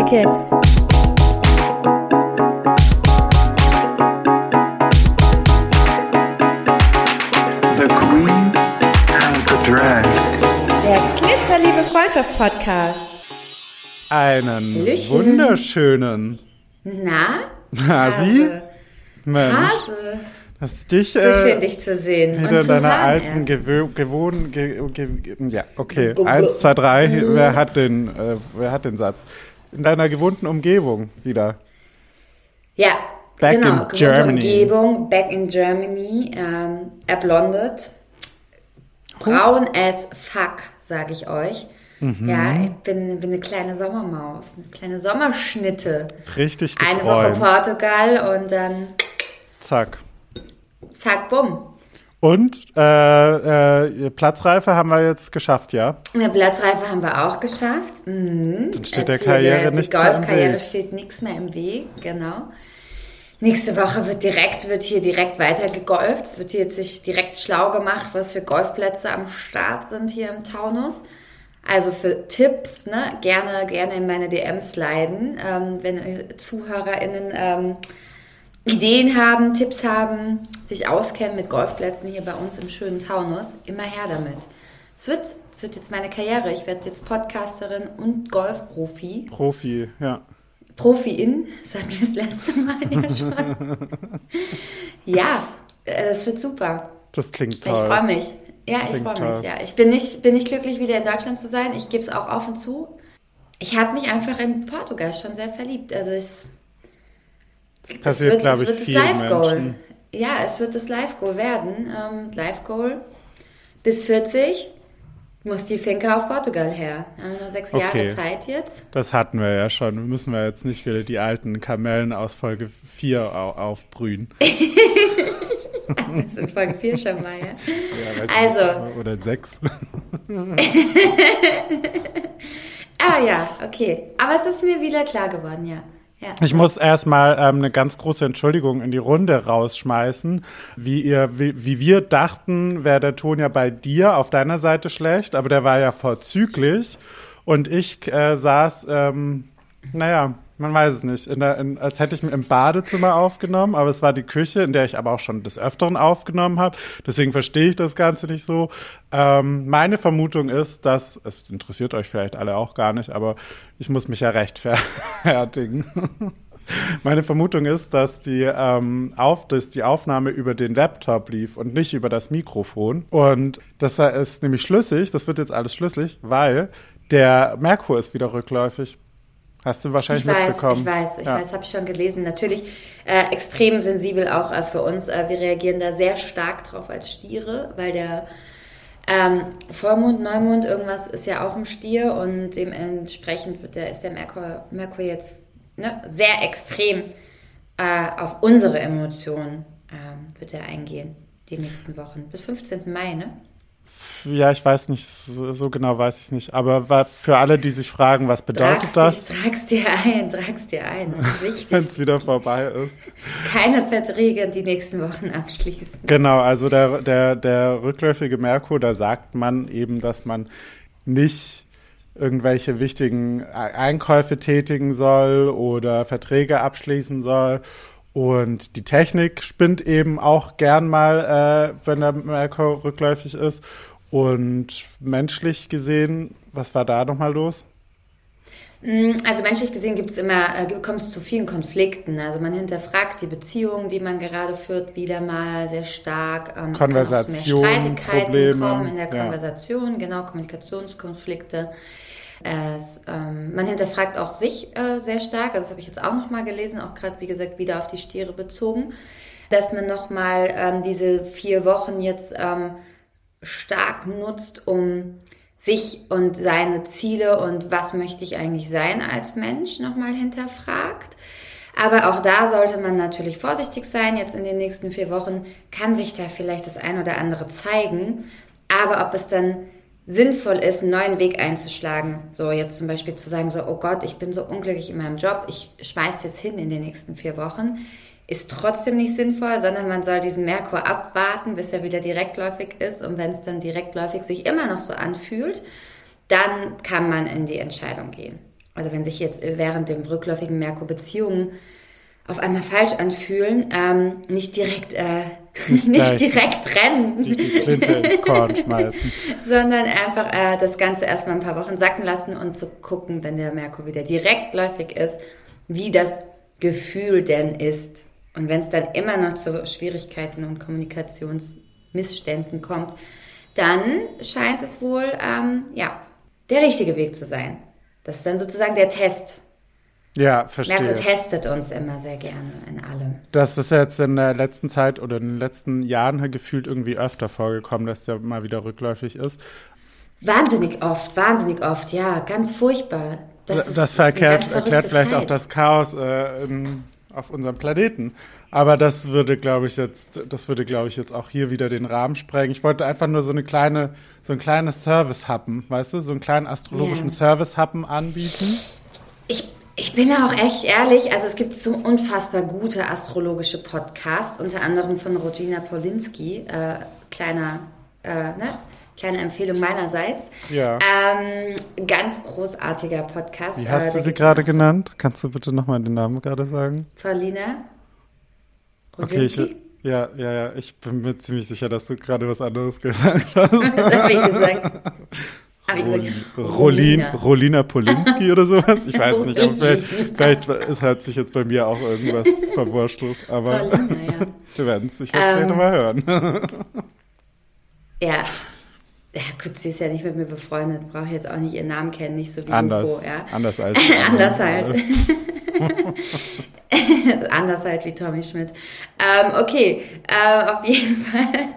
okay. The Queen and the Drag. Der Glitzerliebe Freundschaft-Podcast. Einen Hallöchen. wunderschönen. Na? Hasi? Hase. Mensch, Hase. Das ist dich So äh, schön, dich zu sehen. wieder in deiner alten erst. Gewö gewohn ge ge ja okay ge- eins zwei drei Mhm. wer hat den äh, wer hat den Satz in deiner gewohnten Umgebung wieder Ja, Back genau. in Germany. Umgebung, back in Germany, ähm, erblondet. Braun as fuck, sage ich euch. Mhm. Ja, ich bin, bin eine kleine Sommermaus, eine kleine Sommerschnitte. richtig Eine Woche Portugal und dann zack zack, bumm. und äh, äh, Platzreife haben wir jetzt geschafft ja Eine Platzreife haben wir auch geschafft. Mhm. Dann steht der Karriere nichts mehr im Golfkarriere Weg. steht nichts mehr im Weg, genau. Nächste Woche wird direkt, wird hier direkt weiter gegolft. Es wird hier jetzt sich direkt schlau gemacht, was für Golfplätze am Start sind hier im Taunus. Also für Tipps, ne, gerne, gerne in meine DMs sliden, ähm, wenn ZuhörerInnen ähm, Ideen haben, Tipps haben, sich auskennen mit Golfplätzen hier bei uns im schönen Taunus, immer her damit. Es wird, es wird jetzt meine Karriere. Ich werde jetzt Podcasterin und Golfprofi. Profi ja Profi-In, das hatten wir das letzte Mal ja schon. ja, äh, das wird super. das klingt Ich toll freue mich. Ja, ich Klingt freue mich. Ja, ich bin nicht, bin nicht glücklich, wieder in Deutschland zu sein. Ich gebe es auch offen zu. Ich habe mich einfach in Portugal schon sehr verliebt. Also es passiert glaube ich wird das vielen. Menschen Ja, es wird das Live-Goal werden. Ähm, Live-Goal bis 40 muss die Finke auf Portugal her. Wir haben noch sechs Okay. Jahre Zeit jetzt. Das hatten wir ja schon. Müssen wir jetzt nicht wieder die alten Kamellen aus Folge 4 au aufbrühen. Das ist in Folge 4 schon mal, ja. Ja, Also. nicht. Oder 6. Ah ja, okay. Aber es ist mir wieder klar geworden, ja. Ja. Ich muss erstmal ähm, eine ganz große Entschuldigung in die Runde rausschmeißen. Wie, ihr, wie, wie wir dachten, wäre der Ton ja bei dir auf deiner Seite schlecht, aber der war ja vorzüglich. Und ich äh, saß, ähm, naja, man weiß es nicht, in der, in, als hätte ich im Badezimmer aufgenommen, aber es war die Küche, in der ich aber auch schon des Öfteren aufgenommen habe. Deswegen verstehe ich das Ganze nicht so. Ähm, meine Vermutung ist, dass, es interessiert euch vielleicht alle auch gar nicht, aber ich muss mich ja rechtfertigen. Meine Vermutung ist, dass die, ähm, auf, dass die Aufnahme über den Laptop lief und nicht über das Mikrofon. Und das ist nämlich schlüssig, das wird jetzt alles schlüssig, weil der Merkur ist wieder rückläufig. Hast du wahrscheinlich Ich weiß, mitbekommen. ich weiß, ich ja. weiß, habe ich schon gelesen. Natürlich äh, extrem sensibel auch äh, für uns. Äh, wir reagieren da sehr stark drauf als Stiere, weil der ähm, Vollmond, Neumond, irgendwas ist ja auch im Stier und dementsprechend wird der, ist der Merkur, Merkur jetzt ne, sehr extrem äh, auf unsere Emotionen ähm, wird er eingehen, die nächsten Wochen. Bis 15. Mai, ne? Ja, ich weiß nicht, so, so genau weiß ich es nicht. Aber für alle, die sich fragen, was bedeutet Trag's, das, Dich, trag's dir ein, trag's dir ein. Das ist wichtig. wenn es wieder vorbei ist? Keine Verträge die nächsten Wochen abschließen. Genau, also der, der, der rückläufige Merkur, da sagt man eben, dass man nicht irgendwelche wichtigen Einkäufe tätigen soll oder Verträge abschließen soll. Und die Technik spinnt eben auch gern mal, äh, wenn der Merkur rückläufig ist. Und menschlich gesehen, was war da nochmal los? Also menschlich gesehen gibt es immer, äh, kommt es zu vielen Konflikten. Also man hinterfragt die Beziehung, die man gerade führt, wieder mal sehr stark. Ähm, es kann auch zu mehr Konversation, Streitigkeiten Probleme, kommen in der ja. Konversation, genau, Kommunikationskonflikte. Es, ähm, man hinterfragt auch sich äh, sehr stark, also das habe ich jetzt auch nochmal gelesen, auch gerade wie gesagt wieder auf die Stiere bezogen, dass man nochmal ähm, diese vier Wochen jetzt ähm, stark nutzt, um sich und seine Ziele und was möchte ich eigentlich sein als Mensch nochmal hinterfragt. Aber auch da sollte man natürlich vorsichtig sein. Jetzt in den nächsten vier Wochen kann sich da vielleicht das ein oder andere zeigen. Aber ob es dann sinnvoll ist, einen neuen Weg einzuschlagen, so jetzt zum Beispiel zu sagen, so, oh Gott, ich bin so unglücklich in meinem Job, ich schmeiß jetzt hin in den nächsten vier Wochen, ist trotzdem nicht sinnvoll, sondern man soll diesen Merkur abwarten, bis er wieder direktläufig ist. Und wenn es dann direktläufig sich immer noch so anfühlt, dann kann man in die Entscheidung gehen. Also wenn sich jetzt während dem rückläufigen Merkur Beziehungen auf einmal falsch anfühlen, ähm, nicht direkt, äh, nicht, nicht direkt rennen. Nicht die Flinte ins Korn schmeißen. sondern einfach äh, das Ganze erstmal ein paar Wochen sacken lassen und zu gucken, wenn der Merkur wieder direktläufig ist, wie das Gefühl denn ist. Und wenn es dann immer noch zu Schwierigkeiten und Kommunikationsmissständen kommt, dann scheint es wohl, ähm, ja, der richtige Weg zu sein. Das ist dann sozusagen der Test. Ja, verstehe. Merkur testet uns immer sehr gerne in allem. Das ist jetzt in der letzten Zeit oder in den letzten Jahren gefühlt irgendwie öfter vorgekommen, dass der mal wieder rückläufig ist. Wahnsinnig oft, wahnsinnig oft, ja, ganz furchtbar. Das, das, ist, verkehrt, ist erklärt vielleicht Zeit. auch das Chaos äh, in, auf unserem Planeten. Aber das würde, glaube ich, jetzt, das würde, glaube ich, jetzt auch hier wieder den Rahmen sprengen. Ich wollte einfach nur so eine kleine, so ein kleines Service-Happen, weißt du, so einen kleinen astrologischen yeah. Service-Happen anbieten. Ich ich bin auch echt ehrlich, also es gibt so unfassbar gute astrologische Podcasts, unter anderem von Rogina Polinski, äh, kleiner, äh, ne? kleine Empfehlung meinerseits. Ja. Ähm, ganz großartiger Podcast. Wie hast äh, du sie gerade genannt? Kannst du bitte nochmal den Namen gerade sagen? Paulina. Okay, ich, ja, ja, ja, ich bin mir ziemlich sicher, dass du gerade was anderes gesagt hast. das habe ich gesagt. Hab ich gesagt, Rolin, Rolina Polinski oder sowas? Ich weiß nicht, aber vielleicht, vielleicht es hat sich jetzt bei mir auch irgendwas verwurschtelt, aber Paulina, ja. wir werden es sicher ähm, nochmal hören. ja. Ja, gut, sie ist ja nicht mit mir befreundet, brauche jetzt auch nicht ihren Namen kennen, nicht so wie anders, Hugo, ja. Anders als. anders halt. anders halt wie Tommy Schmidt. Ähm, okay, äh, auf jeden Fall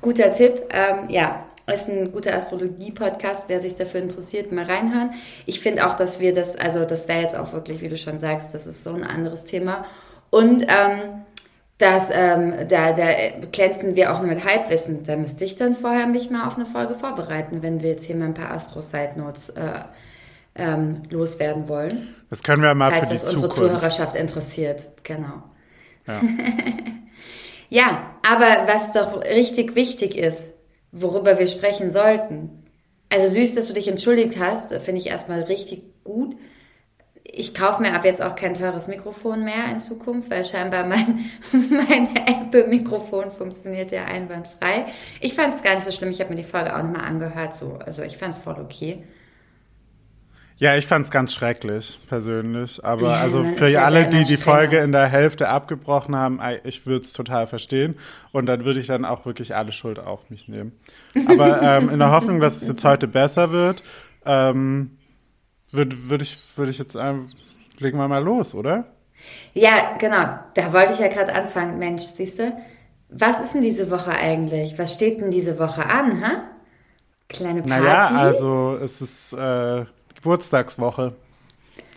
guter Tipp. Ähm, ja, ist ein guter Astrologie-Podcast, wer sich dafür interessiert, mal reinhören. Ich finde auch, dass wir das, also das wäre jetzt auch wirklich, wie du schon sagst, das ist so ein anderes Thema. Und ähm, das, ähm, da, da glänzen wir auch nur mit Halbwissen. Da müsste ich dann vorher mich mal auf eine Folge vorbereiten, wenn wir jetzt hier mal ein paar Astro-Side-Notes äh, ähm, loswerden wollen. Das können wir mal falls für die das unsere Zukunft. Zuhörerschaft interessiert. Genau. Ja. ja, aber was doch richtig wichtig ist, worüber wir sprechen sollten. Also süß, dass du dich entschuldigt hast, finde ich erstmal richtig gut. Ich kaufe mir ab jetzt auch kein teures Mikrofon mehr in Zukunft, weil scheinbar mein, mein Apple-Mikrofon funktioniert ja einwandfrei. Ich fand es gar nicht so schlimm. Ich habe mir die Folge auch nochmal angehört. So. Also ich fand es voll okay. Ja, ich fand's ganz schrecklich, persönlich. Aber Ja, also man für alle, die die. Folge in der Hälfte abgebrochen haben, ich würde es total verstehen. Und dann würde ich dann auch wirklich alle Schuld auf mich nehmen. Aber ähm, in der Hoffnung, dass es jetzt heute besser wird, ähm, würde würd ich, würd ich jetzt, ähm, legen wir mal los, oder? Ja, genau. Da wollte ich ja gerade anfangen. Mensch, siehst du? Was ist denn diese Woche eigentlich? Was steht denn diese Woche an, hä? Kleine Party? Naja, also es ist äh, Geburtstagswoche.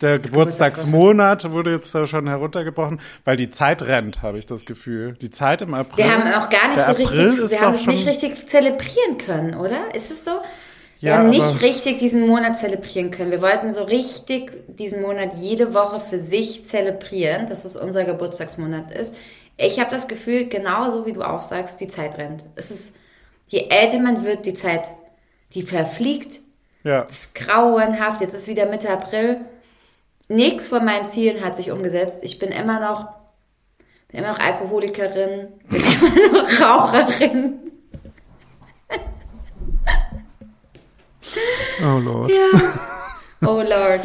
Der Geburtstagsmonat wurde jetzt schon heruntergebrochen, weil die Zeit rennt, habe ich das Gefühl. Die Zeit im April. Wir haben auch gar nicht so April richtig, wir haben es nicht richtig zelebrieren können, oder? Ist es so? Wir Ja, haben nicht richtig diesen Monat zelebrieren können. Wir wollten so richtig diesen Monat jede Woche für sich zelebrieren, dass es unser Geburtstagsmonat ist. Ich habe das Gefühl, genauso wie du auch sagst, die Zeit rennt. Es ist, je älter man wird, die Zeit, die verfliegt. Ja. Es ist grauenhaft. Jetzt ist wieder Mitte April. Nichts von meinen Zielen hat sich umgesetzt. Ich bin immer noch, bin immer noch Alkoholikerin, bin immer noch Raucherin. Oh Lord. Ja. Oh Lord.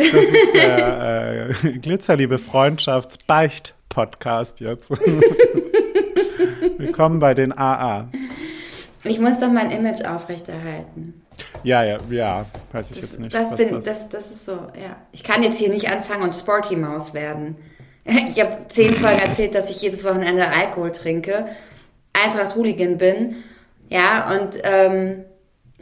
Der äh, Glitzerliebe Freundschafts-Beicht-Podcast jetzt. Willkommen bei den AA. Ich muss doch mein Image aufrechterhalten. Ja, ja, ja, weiß ich Das, jetzt nicht. das, bin, das- das, das ist so, ja. Ich kann jetzt hier nicht anfangen und Sporty Maus werden. Ich habe zehn Folgen erzählt, dass ich jedes Wochenende Alkohol trinke, Eintracht Hooligan bin, ja, und ähm,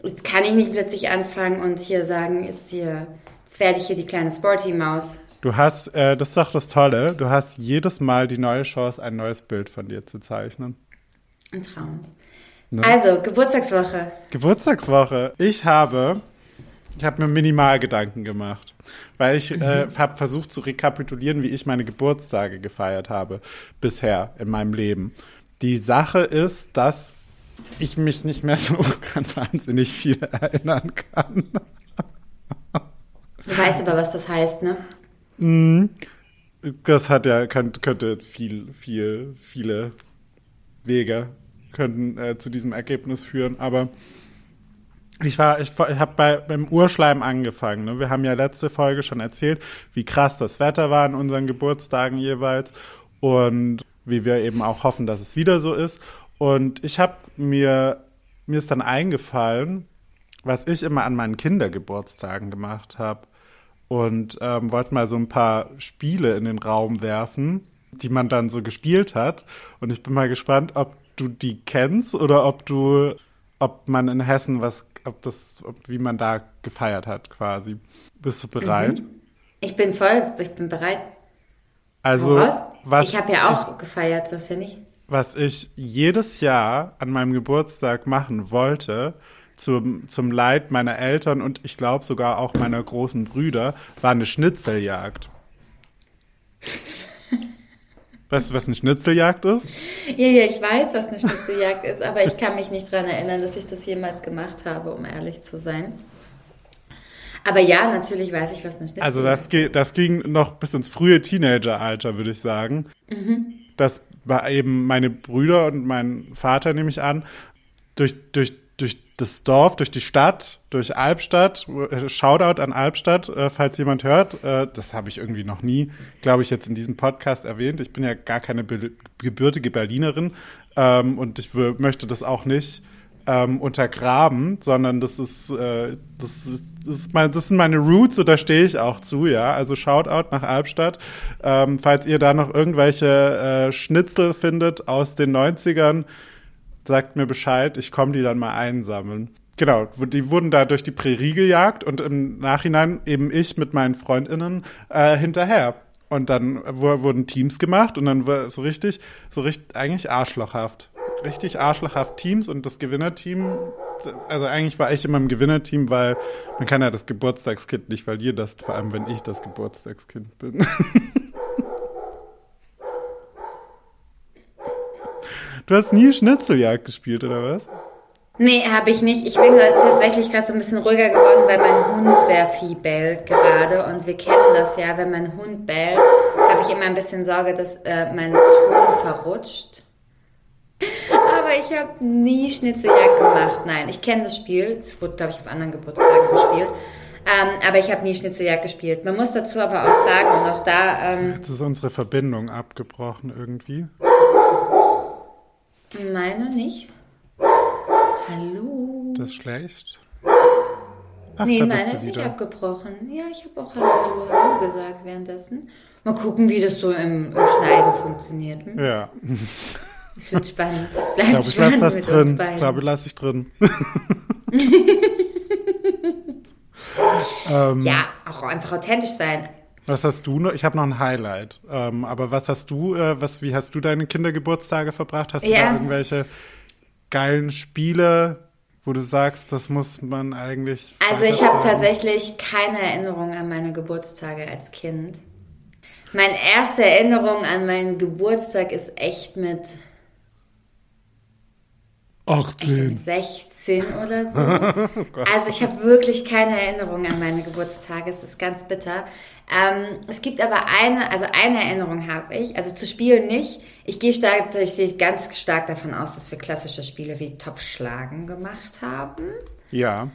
jetzt kann ich nicht plötzlich anfangen und hier sagen, jetzt hier, jetzt werde ich hier die kleine Sporty Maus. Du hast, äh, das ist doch das Tolle, du hast jedes Mal die neue Chance, ein neues Bild von dir zu zeichnen. Ein Traum. Ne? Also, Geburtstagswoche. Geburtstagswoche. Ich habe, ich habe mir minimal Gedanken gemacht, weil ich äh, habe versucht zu rekapitulieren, wie ich meine Geburtstage gefeiert habe bisher in meinem Leben. Die Sache ist, dass ich mich nicht mehr so an wahnsinnig viel erinnern kann. aber, was das heißt, ne? Das hat ja, könnte, könnte jetzt viel, viel, viele Wege könnten äh, zu diesem Ergebnis führen, aber ich war, ich, ich habe bei beim Urschleim angefangen. Ne? Wir haben ja letzte Folge schon erzählt, wie krass das Wetter war an unseren Geburtstagen jeweils und wie wir eben auch hoffen, dass es wieder so ist. Und ich habe mir mir ist dann eingefallen, was ich immer an meinen Kindergeburtstagen gemacht habe und ähm, wollte mal so ein paar Spiele in den Raum werfen, die man dann so gespielt hat. Und ich bin mal gespannt, ob du die kennst oder ob du, ob man in Hessen was, ob das, ob, wie man da gefeiert hat quasi. Bist du bereit? Ich bin voll, ich bin bereit. Also, was ich habe ja auch gefeiert, so ist ja nicht. was ich jedes Jahr an meinem Geburtstag machen wollte, zum, zum Leid meiner Eltern und ich glaube sogar auch meiner großen Brüder, war eine Schnitzeljagd. Weißt du, was eine Schnitzeljagd ist? Ja, ja, ich weiß, was eine Schnitzeljagd ist, aber ich kann mich nicht daran erinnern, dass ich das jemals gemacht habe, um ehrlich zu sein. Aber ja, natürlich weiß ich, was eine Schnitzeljagd Also das, ge- das ging noch bis ins frühe Teenageralter, würde ich sagen. Das war eben meine Brüder und mein Vater, nehme ich an, durch, durch, durch das Dorf, durch die Stadt, durch Albstadt, Shoutout an Albstadt, äh, falls jemand hört. Äh, das habe ich irgendwie noch nie, glaube ich, jetzt in diesem Podcast erwähnt. Ich bin ja gar keine gebürtige Berlinerin ähm, und ich möchte das auch nicht ähm, untergraben, sondern das ist, äh, das ist, das ist mein, das sind meine Roots und da stehe ich auch zu, ja. Also Shoutout nach Albstadt. Ähm, falls ihr da noch irgendwelche Schnitzel findet aus den 90ern, sagt mir Bescheid, ich komme die dann mal einsammeln. Genau, die wurden da durch die Prärie gejagt und im Nachhinein eben ich mit meinen FreundInnen äh, hinterher. Und dann wurden Teams gemacht und dann war so richtig, so richtig, eigentlich arschlochhaft. Richtig arschlochhaft Teams und das Gewinnerteam, also eigentlich war ich immer im Gewinnerteam, weil man kann ja das Geburtstagskind nicht verlieren, das, vor allem wenn ich das Geburtstagskind bin. Du hast nie Schnitzeljagd gespielt, oder was? Nee, habe ich nicht. Ich bin halt tatsächlich gerade so ein bisschen ruhiger geworden, weil mein Hund sehr viel bellt gerade. Und wir kennen das ja, wenn mein Hund bellt, habe ich immer ein bisschen Sorge, dass äh, mein Ton verrutscht. Aber ich habe nie Schnitzeljagd gemacht. Nein, ich kenne das Spiel. Es wurde, glaube ich, auf anderen Geburtstagen gespielt. Ähm, aber ich habe nie Schnitzeljagd gespielt. Man muss dazu aber auch sagen, und auch da, ähm, Jetzt ist unsere Verbindung abgebrochen irgendwie. Meine nicht. Hallo? Das schlecht. Ach, Nee, meine ist nicht wieder. abgebrochen. Ja, ich habe auch Hallo, Hallo, Hallo gesagt währenddessen. Mal gucken, wie das so im, im Schneiden funktioniert. Hm? Ja, Es wird spannend. Es ich bleibt glaube, ich lasse spannend das mit uns drin. Ich glaube, lasse ich drin. ähm, ja, auch einfach authentisch sein. Was hast du noch? Ich habe noch ein Highlight. Ähm, aber was hast du, äh, was, wie hast du deine Kindergeburtstage verbracht? Hast du Ja. da irgendwelche geilen Spiele, wo du sagst, das muss man eigentlich. Also ich habe tatsächlich keine Erinnerung an meine Geburtstage als Kind. Meine erste Erinnerung an meinen Geburtstag ist echt mit 18. 16 oder so. Oh. Also ich habe wirklich keine Erinnerung an meine Geburtstage. Es ist ganz bitter. Ähm, es gibt aber eine, also eine Erinnerung habe ich. Also zu spielen nicht. Ich gehe stark, ich gehe ganz stark davon aus, dass wir klassische Spiele wie Topfschlagen gemacht haben. Ja.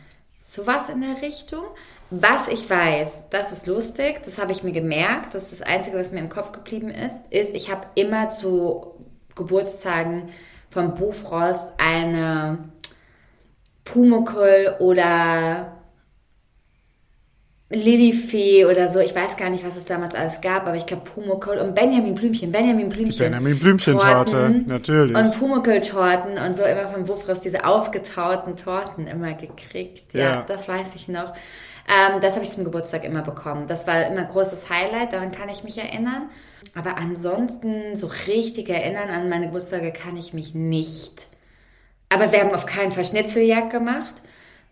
Sowas in der Richtung. Was ich weiß, das ist lustig, das habe ich mir gemerkt, das ist das Einzige, was mir im Kopf geblieben ist, ist, ich habe immer zu Geburtstagen vom Bufrost eine Pumuckl oder Lilifee oder so, ich weiß gar nicht, was es damals alles gab, aber ich glaube Pumuckl und Benjamin Blümchen, Benjamin Blümchen. Benjamin Blümchen-Torte, Torten natürlich. Und Pumuckl-Torten und so immer vom Bufrost diese aufgetauten Torten immer gekriegt. Ja, Ja. das weiß ich noch. Ähm, das habe ich zum Geburtstag immer bekommen. Das war immer ein großes Highlight, daran kann ich mich erinnern. Aber ansonsten so richtig erinnern an meine Geburtstage kann ich mich nicht. Aber wir haben auf keinen Fall Schnitzeljagd gemacht.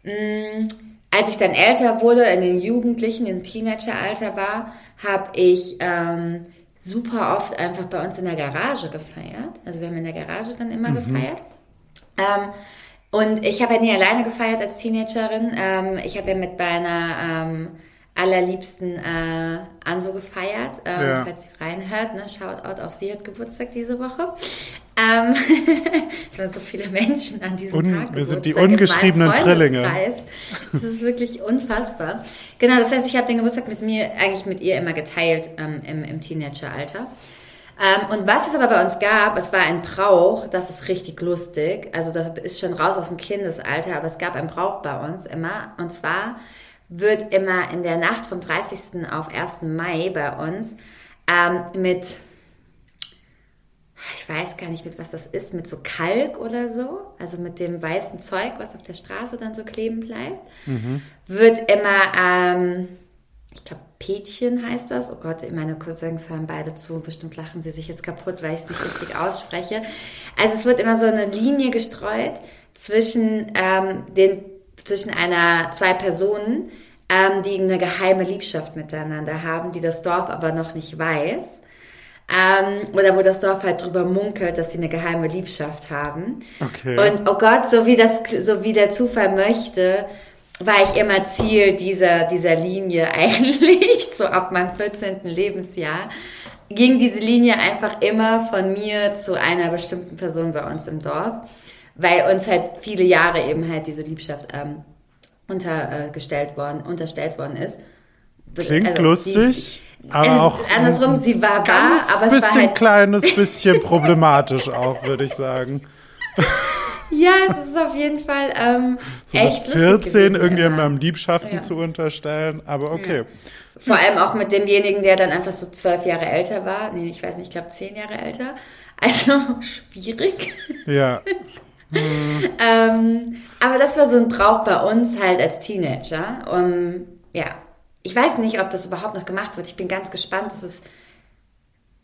Mm, Als ich dann älter wurde, in den Jugendlichen, im Teenageralter war, habe ich ähm, super oft einfach bei uns in der Garage gefeiert. Also wir haben in der Garage dann immer gefeiert. Ähm, und ich habe ja nie alleine gefeiert als Teenagerin. Ähm, ich habe ja mit meiner ähm, allerliebsten äh, Anso gefeiert. Ähm, Ja. Falls sie reinhört, ne? Shoutout, auch sie hat Geburtstag diese Woche. Ähm, es waren so viele Menschen an diesem Un- Tag. wir sind die ungeschriebenen Drillinge. Das ist wirklich unfassbar. Genau, das heißt, ich habe den Geburtstag mit mir, eigentlich mit ihr immer geteilt ähm, im, im Teenageralter. Ähm, und was es aber bei uns gab, es war ein Brauch, das ist richtig lustig. Also das ist schon raus aus dem Kindesalter, aber es gab einen Brauch bei uns immer. Und zwar wird immer in der Nacht vom 30. auf 1. Mai bei uns ähm, mit, ich weiß gar nicht, mit was das ist, mit so Kalk oder so, also mit dem weißen Zeug, was auf der Straße dann so kleben bleibt, wird immer, ähm, ich glaube, Pätchen heißt das. Oh Gott, meine Cousins hören beide zu. Bestimmt lachen sie sich jetzt kaputt, weil ich es nicht richtig ausspreche. Also es wird immer so eine Linie gestreut zwischen, ähm, den, zwischen einer, zwei Personen, ähm, die eine geheime Liebschaft miteinander haben, die das Dorf aber noch nicht weiß. Ähm, oder wo das Dorf halt drüber munkelt, dass sie eine geheime Liebschaft haben. Okay. Und oh Gott, so wie das, so wie der Zufall möchte, war ich immer Ziel dieser, dieser Linie eigentlich, so ab meinem 14. Lebensjahr, ging diese Linie einfach immer von mir zu einer bestimmten Person bei uns im Dorf, weil uns halt viele Jahre eben halt diese Liebschaft ähm, untergestellt worden, unterstellt worden ist. Klingt Also, lustig, sie, aber es auch andersrum, sie war wahr, aber es war bisschen halt kleines bisschen problematisch auch, würde ich sagen. Ja, es ist auf jeden Fall ähm, So echt mit lustig 14 gewesen irgendjemandem. Liebschaften Ja. zu unterstellen, aber okay. Vor allem auch mit demjenigen, der dann einfach so zwölf Jahre älter war. Nee, ich weiß nicht, ich glaube zehn Jahre älter. Also schwierig. Ja. Ähm, aber das war so ein Brauch bei uns halt als Teenager. Um, ja, ich weiß nicht, ob das überhaupt noch gemacht wird. Ich bin ganz gespannt. Das ist,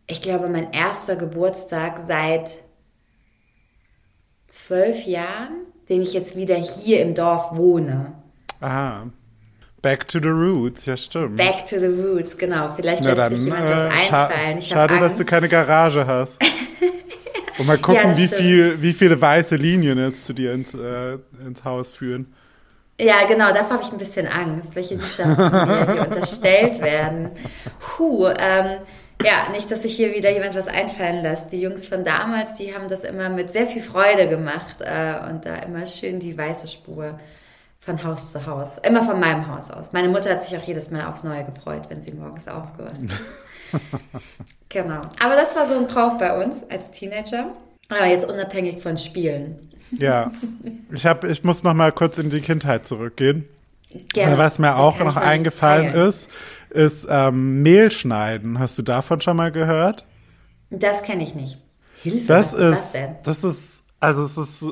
ich glaube, mein erster Geburtstag seit zwölf Jahren, den ich jetzt wieder hier im Dorf wohne. Aha. Back to the roots, ja stimmt. Back to the roots, genau. Vielleicht lässt sich dann, jemand äh, scha einfallen. Ich schade, dass du keine Garage hast. Und mal gucken, Ja, das wie, viel, wie viele weiße Linien jetzt zu dir ins, äh, ins Haus führen. Ja, genau, davor habe ich ein bisschen Angst, welche Liebschaften mir hier unterstellt werden. Puh, ähm, ja, nicht, dass sich hier wieder jemand was einfallen lässt. Die Jungs von damals, die haben das immer mit sehr viel Freude gemacht äh, und da immer schön die weiße Spur von Haus zu Haus. Immer von meinem Haus aus. Meine Mutter hat sich auch jedes Mal aufs Neue gefreut, wenn sie morgens aufgewacht ist. genau. Aber das war so ein Brauch bei uns als Teenager. Aber jetzt unabhängig von Spielen. Ja. Ich, hab, ich muss noch mal kurz in die Kindheit zurückgehen. Gerne. Was mir auch noch eingefallen ist, ist ähm, Mehl schneiden. Hast du davon schon mal gehört? Das kenne ich nicht. Hilfe, Das was ist ist, das denn? das ist, also es ist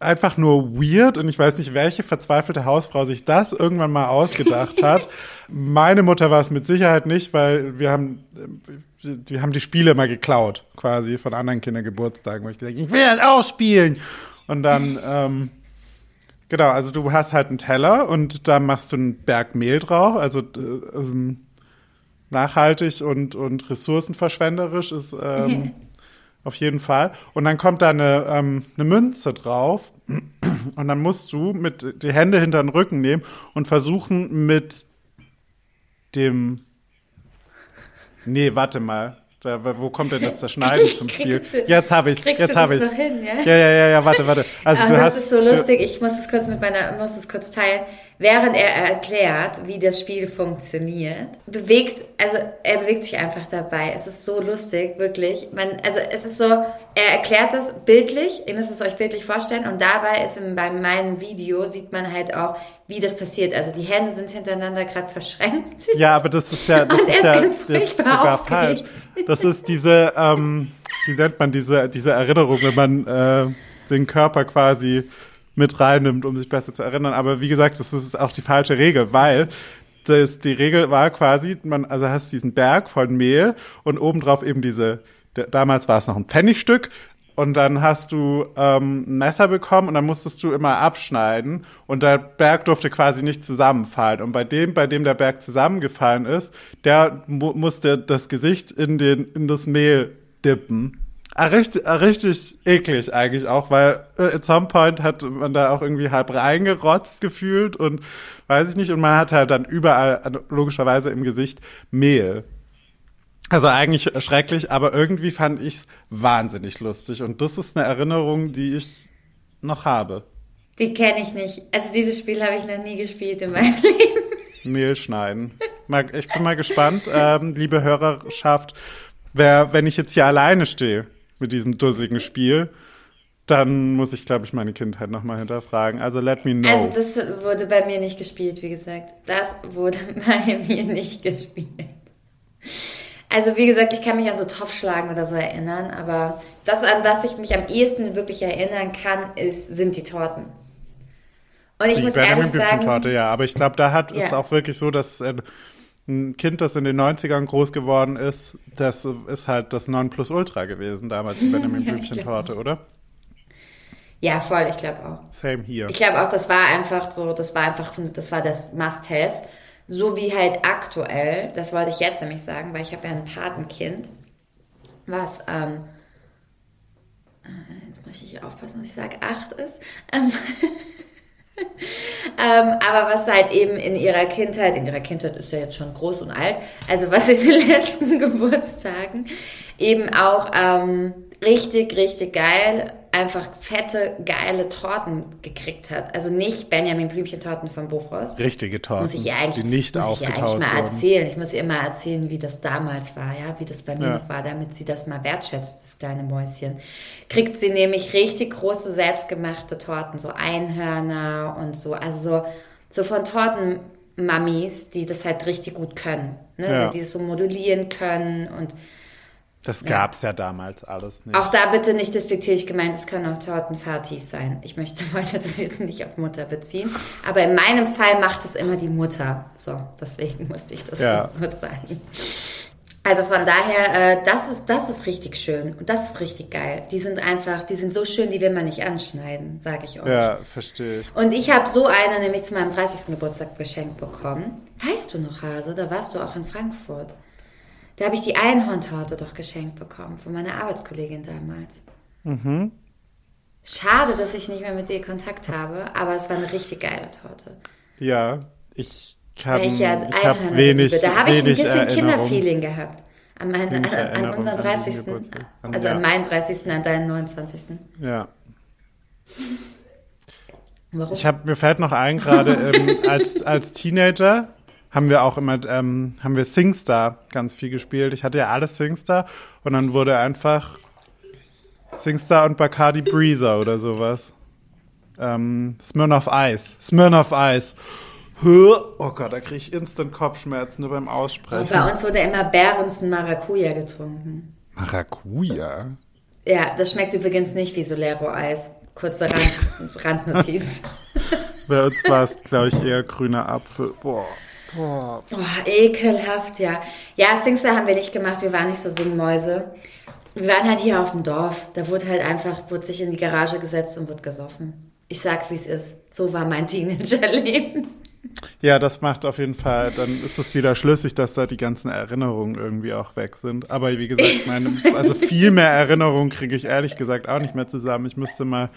einfach nur weird und ich weiß nicht, welche verzweifelte Hausfrau sich das irgendwann mal ausgedacht hat. Meine Mutter war es mit Sicherheit nicht, weil wir haben, wir haben die Spiele mal geklaut, quasi von anderen Kindergeburtstagen, wo ich gesagt ich will das auch spielen. Und dann, ähm, genau, also du hast halt einen Teller und da machst du einen Berg Mehl drauf, also äh, nachhaltig und, und ressourcenverschwenderisch ist ähm, auf jeden Fall. Und dann kommt da eine, ähm, eine Münze drauf und dann musst du mit die Hände hinter den Rücken nehmen und versuchen mit dem Nee, warte mal. Da, wo kommt denn jetzt das Schneiden zum Spiel? Du- Jetzt habe ich jetzt du habe ich hin, ja? Ja, ja, ja, ja, warte, warte. Also Aber du das hast ist so du- lustig. Ich muss das kurz mit meiner, muss das kurz teilen. Während er erklärt, wie das Spiel funktioniert, bewegt, also er bewegt sich einfach dabei. Es ist so lustig, wirklich. Man, also es ist so, er erklärt das bildlich. Ihr müsst es euch bildlich vorstellen. Und dabei ist in, bei meinem Video sieht man halt auch, wie das passiert. Also die Hände sind hintereinander gerade verschränkt. Ja, aber das ist ja, das Und ist ist ja jetzt sogar falsch. Das ist diese, ähm, wie nennt man diese, diese Erinnerung, wenn man äh, den Körper quasi mit reinnimmt, um sich besser zu erinnern. Aber wie gesagt, das ist auch die falsche Regel, weil das, die Regel war quasi, man, also hast diesen Berg von Mehl und obendrauf eben diese, damals war es noch ein Pfennigstück, und dann hast du ähm, ein Messer bekommen und dann musstest du immer abschneiden und der Berg durfte quasi nicht zusammenfallen. Und bei dem, bei dem der Berg zusammengefallen ist, der mu musste das Gesicht in, den, in das Mehl dippen. Ah, Richtig, ah, richtig eklig eigentlich auch, weil äh, at some point hat man da auch irgendwie halb reingerotzt gefühlt und weiß ich nicht, und man hat halt dann überall, äh, logischerweise im Gesicht, Mehl. Also eigentlich schrecklich, aber irgendwie fand ich's wahnsinnig lustig und das ist eine Erinnerung, die ich noch habe. Die kenne ich nicht. Also dieses Spiel habe ich noch nie gespielt in meinem Leben. Mehl schneiden. Ich bin mal gespannt, ähm, liebe Hörerschaft, wer, wenn ich jetzt hier alleine stehe mit diesem dusseligen Spiel, dann muss ich, glaube ich, meine Kindheit nochmal hinterfragen. Also let me know. Also das wurde bei mir nicht gespielt, wie gesagt. Das wurde bei mir nicht gespielt. Also wie gesagt, ich kann mich an so Topfschlagen oder so erinnern, aber das, an was ich mich am ehesten wirklich erinnern kann, ist, sind die Torten. Und ich die muss ehrlich sagen, Benjamin-Blümchen-Torte, ja. Aber ich glaube, da hat es Ja. auch wirklich so, dass äh, ein Kind, das in den 90ern groß geworden ist, das ist halt das Nonplusultra gewesen damals, die Benjamin Ja, Blümchen-Torte, oder? ja voll, ich glaube auch. Same hier. Ich glaube auch, das war einfach so, das war einfach, das war das Must-Have. So wie halt aktuell, das wollte ich jetzt nämlich sagen, weil ich habe ja ein Patenkind, was, ähm, äh, jetzt muss ich aufpassen, was ich sage, acht ist. Ähm, ähm, aber was halt eben in ihrer Kindheit, in ihrer Kindheit ist ja jetzt schon groß und alt, also was in den letzten Geburtstagen eben auch ähm, richtig, richtig geil, einfach fette, geile Torten gekriegt hat. Also nicht Benjamin Blümchen-Torten von Bofrost. Richtige Torten, Muss ich ihr eigentlich, die nicht muss ich ihr eigentlich mal wurden. erzählen. Ich muss ihr mal erzählen, wie das damals war, ja, wie das bei mir Ja. noch war, damit sie das mal wertschätzt, das kleine Mäuschen. Kriegt sie nämlich richtig große selbstgemachte Torten, so Einhörner und so, also so, so von Tortenmammis, die das halt richtig gut können, ne, Ja. also die das so modulieren können und Das gab's ja damals alles nicht. auch da bitte nicht despektierlich gemeint, es können auch Tortenfatis sein. Ich möchte, wollte das jetzt nicht auf Mutter beziehen. Aber in meinem Fall macht es immer die Mutter. So, deswegen musste ich das Ja. so kurz sagen. Also von daher, äh, das ist, das ist richtig schön und das ist richtig geil. Die sind einfach, die sind so schön, die will man nicht anschneiden, sage ich euch. ja, verstehe ich. Und ich habe so eine nämlich zu meinem 30. Geburtstag geschenkt bekommen. Weißt du noch, Hase, da warst du auch in Frankfurt. Da habe ich die Einhorntorte doch geschenkt bekommen von meiner Arbeitskollegin damals. Mhm. Schade, dass ich nicht mehr mit ihr Kontakt habe, aber es war eine richtig geile Torte. Ja, ich habe Weil ich ja ich hab wenig, liebe. Da habe ich ein bisschen Erinnerung. Kinderfeeling gehabt. An, meinen, an, an unseren an 30. diesen Geburtstag. An- Also ja. an meinen 30. an deinen 29. Ja. Warum? Ich habe mir fällt noch ein gerade ähm, als als Teenager haben wir auch immer ähm, haben wir Singstar ganz viel gespielt. Ich hatte ja alles Singstar und dann wurde einfach Singstar und Bacardi Breezer oder sowas. Ähm, Smirnoff Ice. Smirnoff Ice. Oh Gott, da kriege ich instant Kopfschmerzen nur beim Aussprechen. Bei uns wurde immer Bärensen Maracuja getrunken. Maracuja. Ja, das schmeckt übrigens nicht wie Solero-Eis. Kurze Rand, Randnotiz. Bei uns war es, glaube ich, eher grüner Apfel. Boah. Boah. Oh, ekelhaft, ja. Ja, Singstar haben wir nicht gemacht, wir waren nicht so Singmäuse. Wir waren halt hier auf dem Dorf. Da wurde halt einfach, wurde sich in die Garage gesetzt und wurde gesoffen. Ich sag, wie es ist. So war mein Teenagerleben. Ja, das macht auf jeden Fall, dann ist es wieder schlüssig, dass da die ganzen Erinnerungen irgendwie auch weg sind. Aber wie gesagt, meine, also viel mehr Erinnerungen kriege ich ehrlich gesagt auch nicht mehr zusammen. Ich müsste mal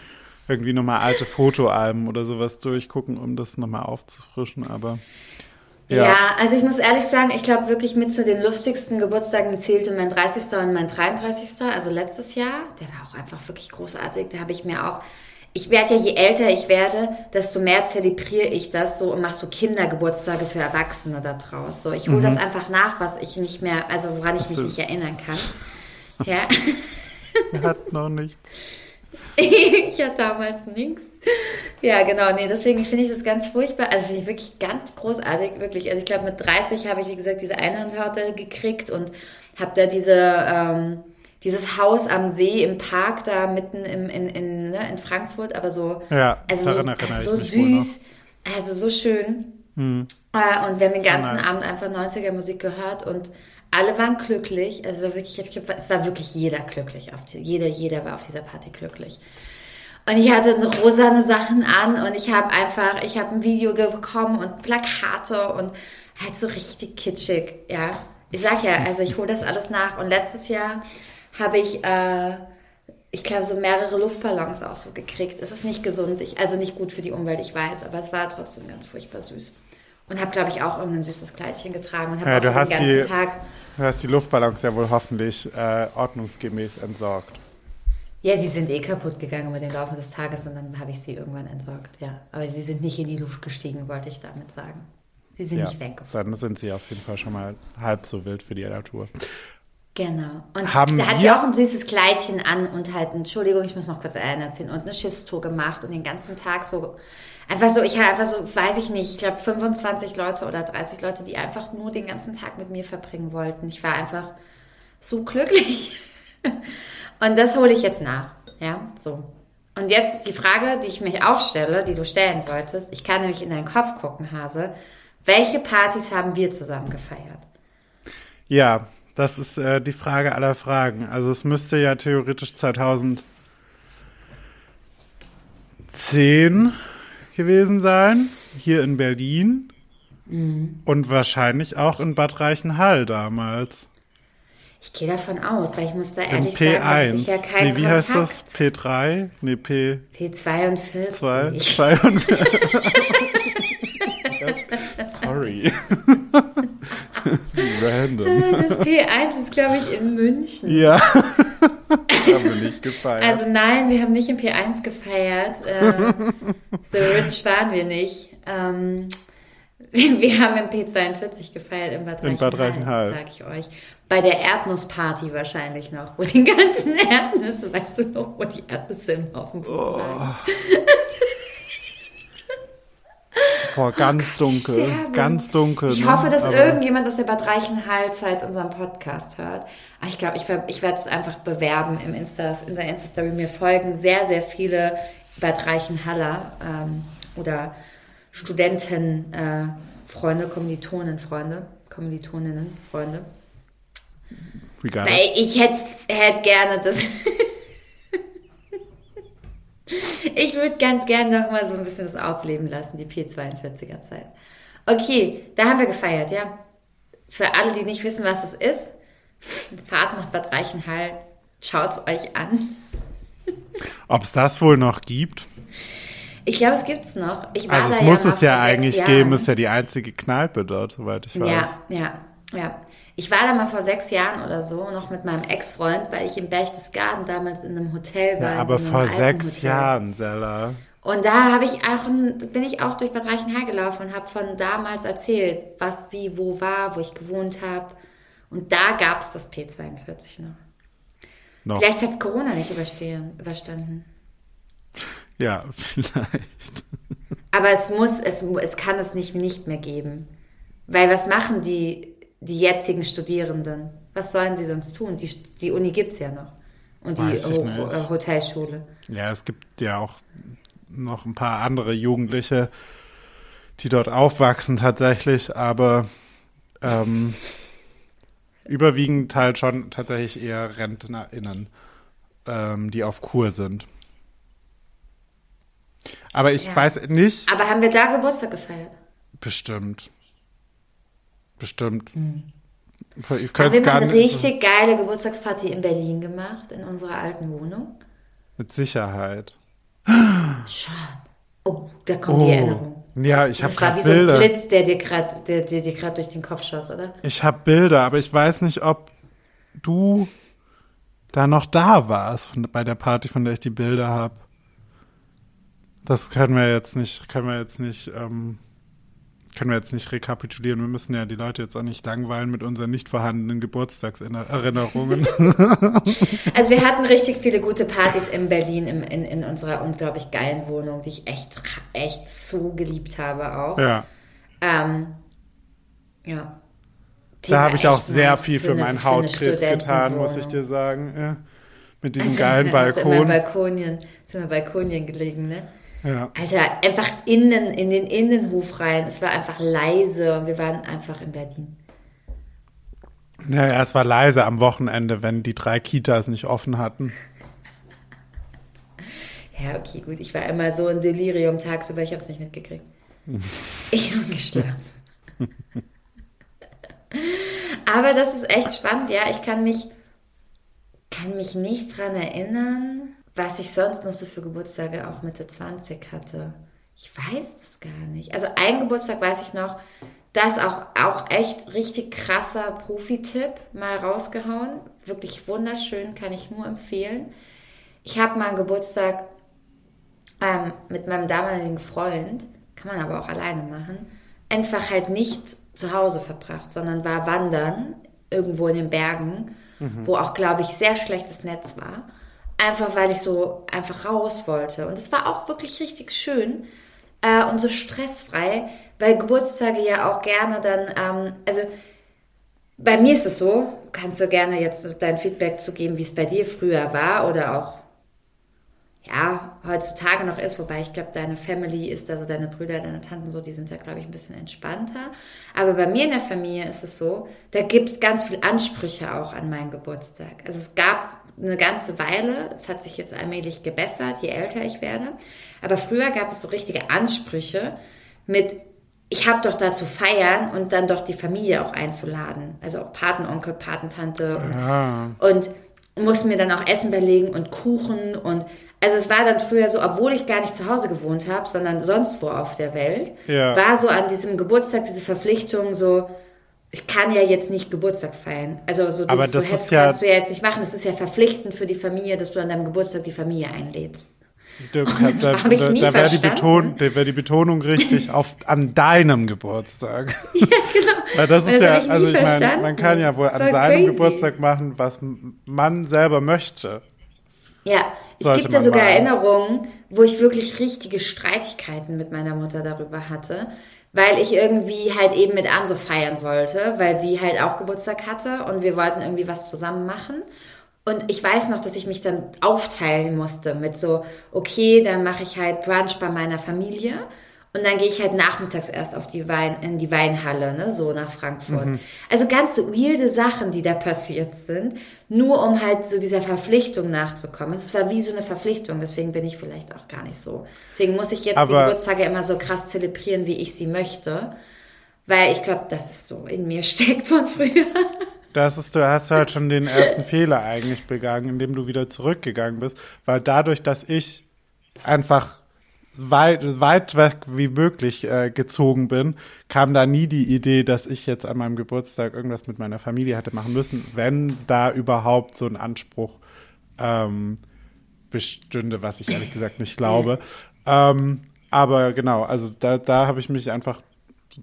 irgendwie nochmal alte Fotoalben oder sowas durchgucken, um das nochmal aufzufrischen, aber Ja. ja. also ich muss ehrlich sagen, ich glaube wirklich mit zu den lustigsten Geburtstagen zählte mein 30. und mein 33. Also letztes Jahr. Der war auch einfach wirklich großartig. Da habe ich mir auch. Ich werde ja, je älter ich werde, desto mehr zelebriere ich das so und mache so Kindergeburtstage für Erwachsene da draus. So, ich hole das einfach nach, was ich nicht mehr, also woran ich mich so. nicht erinnern kann. Ja. hat noch nicht. ich hatte damals nichts. Ja, genau, nee, deswegen finde ich das ganz furchtbar. Also finde ich wirklich ganz großartig, wirklich. Also ich glaube, mit 30 habe ich, wie gesagt, diese Einhandtorte gekriegt und habe da diese, ähm, dieses Haus am See im Park da mitten im, in, in, ne, in Frankfurt, aber so, Ja, also so, also so süß, also so schön. Äh, Und wir haben den ganzen nice. Abend einfach 90er Musik gehört und alle waren glücklich. Also war wirklich, ich glaub, es war wirklich jeder glücklich. Auf die, jeder, jeder war auf dieser Party glücklich. Und ich hatte so rosane Sachen an und ich habe einfach, ich habe ein Video bekommen und Plakate und halt so richtig kitschig, ja. Ich sag ja, also ich hole das alles nach. Und letztes Jahr habe ich, äh, ich glaube, so mehrere Luftballons auch so gekriegt. Es ist nicht gesund, ich, also nicht gut für die Umwelt, ich weiß, aber es war trotzdem ganz furchtbar süß. Und habe, glaube ich, auch irgendein süßes Kleidchen getragen und habe Ja, auch so den ganzen die- Tag. Du hast die Luftballons ja wohl hoffentlich äh, ordnungsgemäß entsorgt. Ja, sie sind eh kaputt gegangen über den Laufe des Tages und dann habe ich sie irgendwann entsorgt, ja. Aber sie sind nicht in die Luft gestiegen, wollte ich damit sagen. Sie sind Ja, nicht weggeflogen. dann sind sie auf jeden Fall schon mal halb so wild für die Natur. Genau. Und Haben da ich wir- auch ein süßes Kleidchen an und halt, Entschuldigung, ich muss noch kurz einen erzählen, und eine Schiffstour gemacht und den ganzen Tag so, einfach so, ich habe einfach so, weiß ich nicht, ich glaube 25 Leute oder 30 Leute, die einfach nur den ganzen Tag mit mir verbringen wollten. Ich war einfach so glücklich. Und das hole ich jetzt nach. Ja, so. Und jetzt die Frage, die ich mich auch stelle, die du stellen wolltest. Ich kann nämlich in deinen Kopf gucken, Hase. Welche Partys haben wir zusammen gefeiert? Ja, das ist äh, die Frage aller Fragen. Also es müsste ja theoretisch 2010 gewesen sein, hier in Berlin. Mhm. Und wahrscheinlich auch in Bad Reichenhall damals. Ich gehe davon aus, weil ich muss da ehrlich sagen, da hab P1. ich ja keinen nee, wie heißt Kontakt. das? P3? Nee, P2. P42. 2 und Sorry. Random. Das P1 ist, glaube ich, in München. Ja. haben wir nicht gefeiert. Also nein, wir haben nicht im P1 gefeiert. Äh, so rich waren wir nicht. Ähm, wir haben im P42 gefeiert, im Bad In Bad Reichenhall, Reichenhall. sag ich euch. Bei der Erdnussparty wahrscheinlich noch, wo die ganzen Erdnüsse, weißt du noch, wo die Erdnüsse im Haufen Oh. Boah, ganz dunkel. sterbe. Ganz dunkel. Ich ne? hoffe, dass Aber irgendjemand aus der Bad Reichenhall-Zeit unseren Podcast hört. Aber ich glaube, ich, ich werde es einfach bewerben im Insta, in der Insta-Story. Mir folgen sehr, sehr viele Bad Reichenhaller ähm, oder Studenten, äh, Freunde, Kommilitonen, Freunde, Kommilitoninnen, Freunde. It. ich hätte hätt gerne das. ich würde ganz gerne noch mal so ein bisschen das aufleben lassen, die P42er Zeit. Okay, da haben wir gefeiert, ja. Für alle, die nicht wissen, was es ist, fahrt nach Bad Reichenhall, schaut's euch an. Ob es das wohl noch gibt? Ich glaube, es gibt's noch. Ich war Also es muss mal es ja eigentlich Jahren. geben, ist ja die einzige Kneipe dort, soweit ich weiß. Ja, ja, ja. Ich war da mal vor sechs Jahren oder so, noch mit meinem Ex-Freund, weil ich in Berchtesgaden damals in einem Hotel war. Ja, aber so vor sechs Hotel. Jahren, Sella. Und da habe ich auch, bin ich auch durch Bad Reichenhall gelaufen und habe von damals erzählt, was wie wo war, wo ich gewohnt habe. Und da gab es das P42 noch. Noch. Vielleicht hat es Corona nicht überstehen, überstanden. Ja, vielleicht. Aber es muss, es, es kann es nicht, nicht mehr geben. Weil was machen die, die jetzigen Studierenden? Was sollen sie sonst tun? Die, die Uni gibt es ja noch. Und die Weiß Hoch, nicht. äh, Hotelschule. Ja, es gibt ja auch noch ein paar andere Jugendliche, die dort aufwachsen tatsächlich, aber ähm, überwiegend halt schon tatsächlich eher RentnerInnen, ähm, die auf Kur sind. Aber ich Ja. weiß nicht, Aber haben wir da Geburtstag gefeiert? bestimmt. Bestimmt. Ich Haben könnte wir es gar eine nicht. richtig geile Geburtstagsparty in Berlin gemacht, in unserer alten Wohnung? Mit Sicherheit. Schon. Oh, da kommt die Erinnerung. Ja, ich habe Das war gerade wie so ein Bilder. Blitz, der dir gerade der, der dir durch den Kopf schoss, oder? Ich habe Bilder, aber ich weiß nicht, ob du da noch da warst von, bei der Party, von der ich die Bilder habe. Das können wir jetzt nicht, können wir jetzt nicht, ähm, können wir jetzt nicht rekapitulieren. Wir müssen ja die Leute jetzt auch nicht langweilen mit unseren nicht vorhandenen Geburtstagserinnerungen. Also wir hatten richtig viele gute Partys in Berlin in, in, in unserer unglaublich geilen Wohnung, die ich echt, echt so geliebt habe auch. ja, Ähm, ja. Da habe ich auch sehr viel für, eine- meinen für eine Hautkrebs getan, muss ich dir sagen. Ja. Mit diesem Also, geilen da ist Immer Balkon. Balkonien, ist immer Balkonien gelegen, ne? Ja. Alter, einfach innen, in den Innenhof rein. Es war einfach leise und wir waren einfach in Berlin. Naja, es war leise am Wochenende, wenn die drei Kitas nicht offen hatten. Ja, okay, gut. Ich war immer so in Delirium tagsüber, ich habe es nicht mitgekriegt. Ich habe geschlafen. Aber das ist echt spannend, ja. Ich kann mich, kann mich nicht dran erinnern, was ich sonst noch so für Geburtstage auch Mitte 20 hatte. Ich weiß das gar nicht. Also ein Geburtstag weiß ich noch, das auch, auch echt richtig krasser Profi-Tipp mal rausgehauen. Wirklich wunderschön, kann ich nur empfehlen. Ich habe mal einen Geburtstag ähm, mit meinem damaligen Freund, kann man aber auch alleine machen, einfach halt nicht zu Hause verbracht, sondern war wandern irgendwo in den Bergen, mhm. wo auch, glaube ich, sehr schlechtes Netz war. Einfach weil ich so einfach raus wollte. Und es war auch wirklich richtig schön äh, und so stressfrei, weil Geburtstage ja auch gerne dann, ähm, also bei mir ist es so, kannst du gerne jetzt dein Feedback zu geben, wie es bei dir früher war oder auch ja, heutzutage noch ist, wobei ich glaube, deine Family ist da so, deine Brüder, deine Tanten so, die sind ja, glaube ich, ein bisschen entspannter. Aber bei mir in der Familie ist es so, da gibt es ganz viele Ansprüche auch an meinen Geburtstag. Also es gab eine ganze Weile, es hat sich jetzt allmählich gebessert, je älter ich werde. Aber früher gab es so richtige Ansprüche mit, ich habe doch da zu feiern und dann doch die Familie auch einzuladen. Also auch Patenonkel, Patentante und, Ja. und muss mir dann auch Essen belegen und Kuchen und also es war dann früher so, obwohl ich gar nicht zu Hause gewohnt habe, sondern sonst wo auf der Welt, Ja. war so an diesem Geburtstag diese Verpflichtung so, ich kann ja jetzt nicht Geburtstag feiern. Also so Aber das so, ist ja- kannst du ja jetzt nicht machen. Es ist ja verpflichtend für die Familie, dass du an deinem Geburtstag die Familie einlädst. Da, da, da, da wäre die. Beton, wär die Betonung richtig auf an deinem Geburtstag. Ja, genau. Weil das ist Das ja, ich also ich meine, man kann ja wohl an seinem. Geburtstag machen, was man selber möchte. Ja, es gibt da man sogar mal. Erinnerungen, wo ich wirklich richtige Streitigkeiten mit meiner Mutter darüber hatte, weil ich irgendwie halt eben mit Anso feiern wollte, weil die halt auch Geburtstag hatte und wir wollten irgendwie was zusammen machen. Und ich weiß noch, dass ich mich dann aufteilen musste mit so, okay, dann mache ich halt Brunch bei meiner Familie und dann gehe ich halt nachmittags erst auf die Wein, in die Weinhalle, ne, so nach Frankfurt. Also ganz weirde Sachen, die da passiert sind, nur um halt so dieser Verpflichtung nachzukommen. Es war wie so eine Verpflichtung, deswegen bin ich vielleicht auch gar nicht so. Deswegen muss ich jetzt die Aber- Geburtstage immer so krass zelebrieren, wie ich sie möchte. Weil ich glaube, dass es so in mir steckt von früher. Das ist, du hast halt schon den ersten Fehler eigentlich begangen, indem du wieder zurückgegangen bist, weil dadurch, dass ich einfach weit, weit weg wie möglich äh, gezogen bin, kam da nie die Idee, dass ich jetzt an meinem Geburtstag irgendwas mit meiner Familie hätte machen müssen, wenn da überhaupt so ein Anspruch ähm, bestünde, was ich ehrlich gesagt nicht glaube. Ähm, aber genau, also da, da habe ich mich einfach,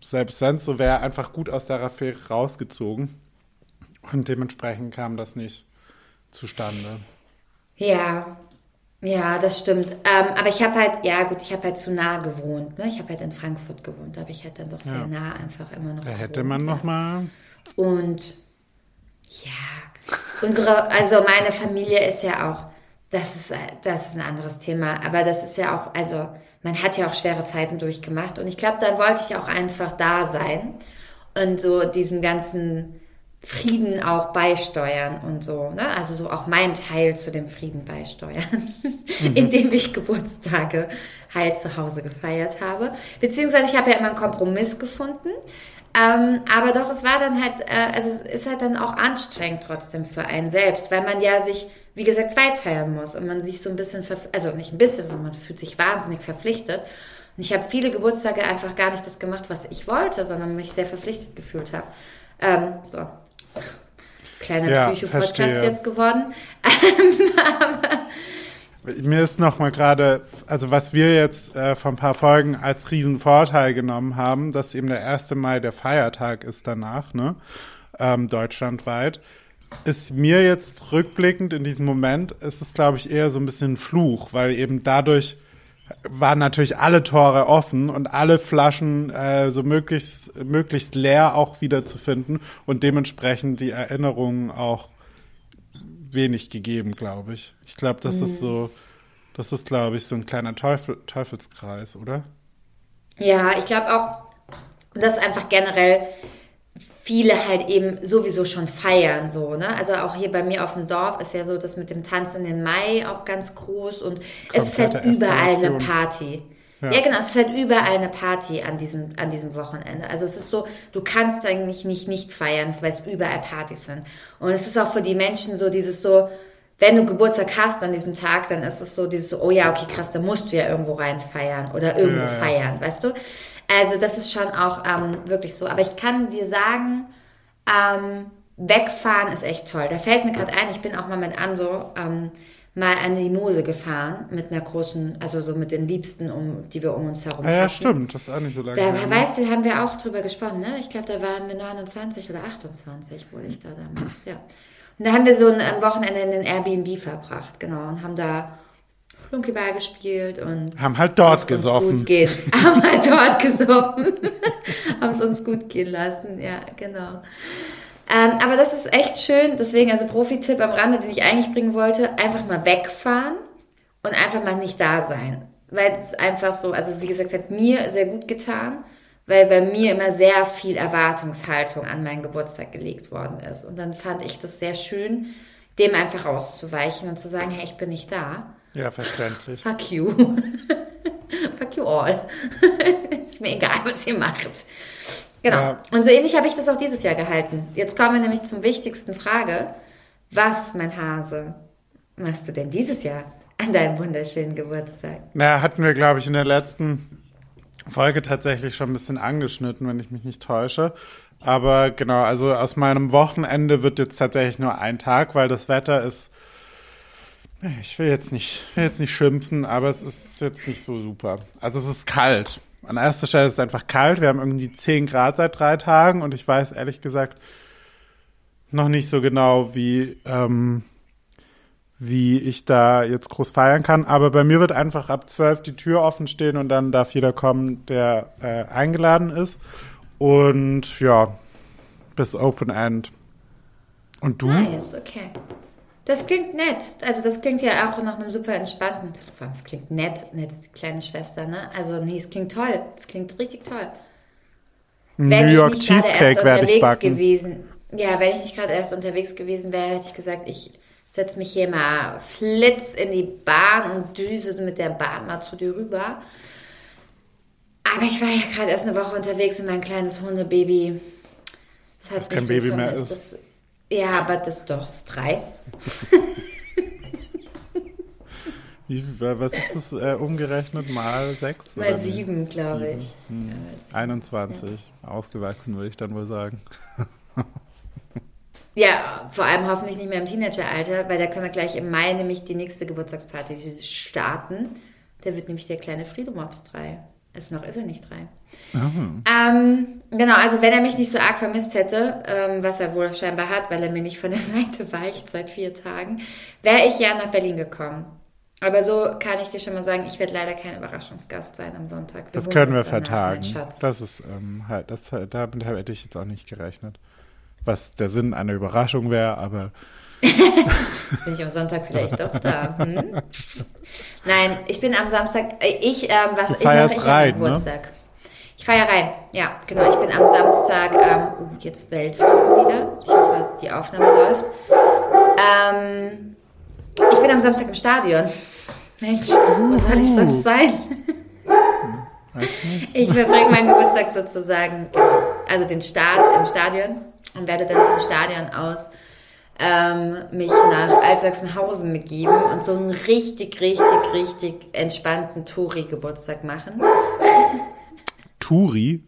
selbst wenn es so wäre, einfach gut aus der Affäre rausgezogen. Und dementsprechend kam das nicht zustande. Ja, ja, das stimmt. Ähm, aber ich habe halt, ja gut, ich habe halt zu nah gewohnt. Ne? Ich habe halt in Frankfurt gewohnt, aber ich hätte dann doch sehr Ja. nah einfach immer noch. Da hätte gewohnt, man ja. noch mal. Und ja, unsere, also meine Familie ist ja auch, das ist, das ist ein anderes Thema, aber das ist ja auch, also man hat ja auch schwere Zeiten durchgemacht und ich glaube, dann wollte ich auch einfach da sein und so diesen ganzen Frieden auch beisteuern und so, ne? Also so auch meinen Teil zu dem Frieden beisteuern, indem ich Geburtstage halt zu Hause gefeiert habe. Beziehungsweise ich habe ja immer einen Kompromiss gefunden. Ähm, aber doch, es war dann halt, äh, also es ist halt dann auch anstrengend trotzdem für einen selbst, weil man ja sich, wie gesagt, zweiteilen muss und man sich so ein bisschen, also nicht ein bisschen, sondern man fühlt sich wahnsinnig verpflichtet. Und ich habe viele Geburtstage einfach gar nicht das gemacht, was ich wollte, sondern mich sehr verpflichtet gefühlt habe. Ähm, so. Kleiner Ja, Psycho-Podcast jetzt geworden. Mir ist noch mal gerade, also was wir jetzt äh, vor ein paar Folgen als Riesenvorteil genommen haben, dass eben der 1. Mai der Feiertag ist danach, ne? Ähm, deutschlandweit. Ist mir jetzt rückblickend in diesem Moment, ist es, glaube ich, eher so ein bisschen ein Fluch, weil eben dadurch waren natürlich alle Tore offen und alle Flaschen äh, so möglichst, möglichst leer auch wieder zu finden und dementsprechend die Erinnerungen auch wenig gegeben, glaube ich. Ich glaube, das ist so, das ist, glaube ich, so ein kleiner Teufel, Teufelskreis, oder? Ja, ich glaube auch, dass einfach generell viele halt eben sowieso schon feiern, so, ne? Also auch hier bei mir auf dem Dorf ist ja so das mit dem Tanzen in den Mai auch ganz groß und es ist halt überall eine. Party. Ja. Ja. genau, es ist halt überall eine Party an diesem, an diesem Wochenende. Also es ist so, du kannst eigentlich nicht nicht feiern, weil es überall Partys sind. Und es ist auch für die Menschen so dieses so, wenn du Geburtstag hast an diesem Tag, dann ist es so dieses, so, oh ja, okay, krass, da musst du ja irgendwo rein feiern oder irgendwo Ja, ja. feiern, weißt du? Also das ist schon auch ähm, wirklich so. Aber ich kann dir sagen, ähm, wegfahren ist echt toll. Da fällt mir gerade ein, ich bin auch mal mit Anso ähm, mal an die Mose gefahren mit einer großen, also so mit den Liebsten, um, die wir um uns herum Ah, ja, hatten. stimmt, das ist auch nicht so lange. Da, her, ne? weißt du, haben wir auch drüber gesprochen, ne? Ich glaube, da waren wir 29 oder 28, wurde ich da damals, ja. Und da haben wir so ein, ein Wochenende in den Airbnb verbracht, genau, und haben da Flunkyball gespielt und Haben halt dort gesoffen. Haben halt dort gesoffen. haben es uns gut gehen lassen, ja, genau. Ähm, aber das ist echt schön, deswegen, also Profi-Tipp am Rande, den ich eigentlich bringen wollte, einfach mal wegfahren und einfach mal nicht da sein. Weil es einfach so, also wie gesagt, hat mir sehr gut getan, weil bei mir immer sehr viel Erwartungshaltung an meinen Geburtstag gelegt worden ist. Und dann fand ich das sehr schön, dem einfach auszuweichen und zu sagen, hey, ich bin nicht da. Ja, verständlich. Fuck you. Fuck you all. ist mir egal, was ihr macht. Genau. Ja. Und so ähnlich habe ich das auch dieses Jahr gehalten. Jetzt kommen wir nämlich zum wichtigsten Frage. Was, mein Hase, machst du denn dieses Jahr an deinem wunderschönen Geburtstag? Na, hatten wir, glaube ich, in der letzten Folge tatsächlich schon ein bisschen angeschnitten, wenn ich mich nicht täusche. Aber genau, also aus meinem Wochenende wird jetzt tatsächlich nur ein Tag, weil das Wetter ist. Ich will jetzt nicht, will jetzt nicht schimpfen, aber es ist jetzt nicht so super. Also es ist kalt. An erster Stelle ist es einfach kalt. Wir haben irgendwie 10 Grad seit drei Tagen und ich weiß ehrlich gesagt noch nicht so genau, wie, ähm, wie ich da jetzt groß feiern kann. Aber bei mir wird einfach ab 12 die Tür offen stehen und dann darf jeder kommen, der äh, eingeladen ist. Und ja, bis Open End. Und du? Nice, okay. Das klingt nett. Also das klingt ja auch nach einem super entspannten. Es klingt nett. Nett ist die kleine Schwester, ne? Also nee, es klingt toll. Es klingt richtig toll. New Wenn York nicht gerade Cheesecake werde ich backen. gewesen. Ja, wenn ich nicht gerade erst unterwegs gewesen wäre, hätte ich gesagt, ich setze mich hier mal flitz in die Bahn und düse mit der Bahn mal zu dir rüber. Aber ich war ja gerade erst eine Woche unterwegs und mein kleines Hundebaby. Das hat Das kein mich Baby so mehr vermisst. ist. Das, ja, aber das doch, das ist drei. Wie, was ist das äh, umgerechnet? Mal sechs? Mal sieben, glaube ich. 21. Ausgewachsen, würde ich dann wohl sagen. Ja, vor allem hoffentlich nicht mehr im Teenageralter, weil da können wir gleich im Mai nämlich die nächste Geburtstagsparty starten. Da wird nämlich der kleine Friedomops drei. Also noch ist er nicht drei. Ähm, genau, also wenn er mich nicht so arg vermisst hätte, ähm, was er wohl scheinbar hat, weil er mir nicht von der Seite weicht seit vier Tagen, wäre ich ja nach Berlin gekommen. Aber so kann ich dir schon mal sagen, ich werde leider kein Überraschungsgast sein am Sonntag. Wir Das können wir vertagen. Das ist ähm, halt, das, damit hätte ich jetzt auch nicht gerechnet. Was der Sinn einer Überraschung wäre, aber Bin ich am Sonntag vielleicht doch da? Hm? Nein, ich bin am Samstag, äh, ich, ähm, was Du ich mache ich rein, meinem ne? Ich feiere rein, ja, genau. Ich bin am Samstag, ähm, oh, jetzt Weltflagge wieder. Ich hoffe, die Aufnahme läuft. Ähm, ich bin am Samstag im Stadion. Mensch, wo soll ich sonst sein? Ich verbringe meinen Geburtstag sozusagen, genau, also den Start im Stadion und werde dann vom Stadion aus ähm, mich nach Altsachsenhausen begeben und so einen richtig, richtig, richtig entspannten Touri-Geburtstag machen. Turi,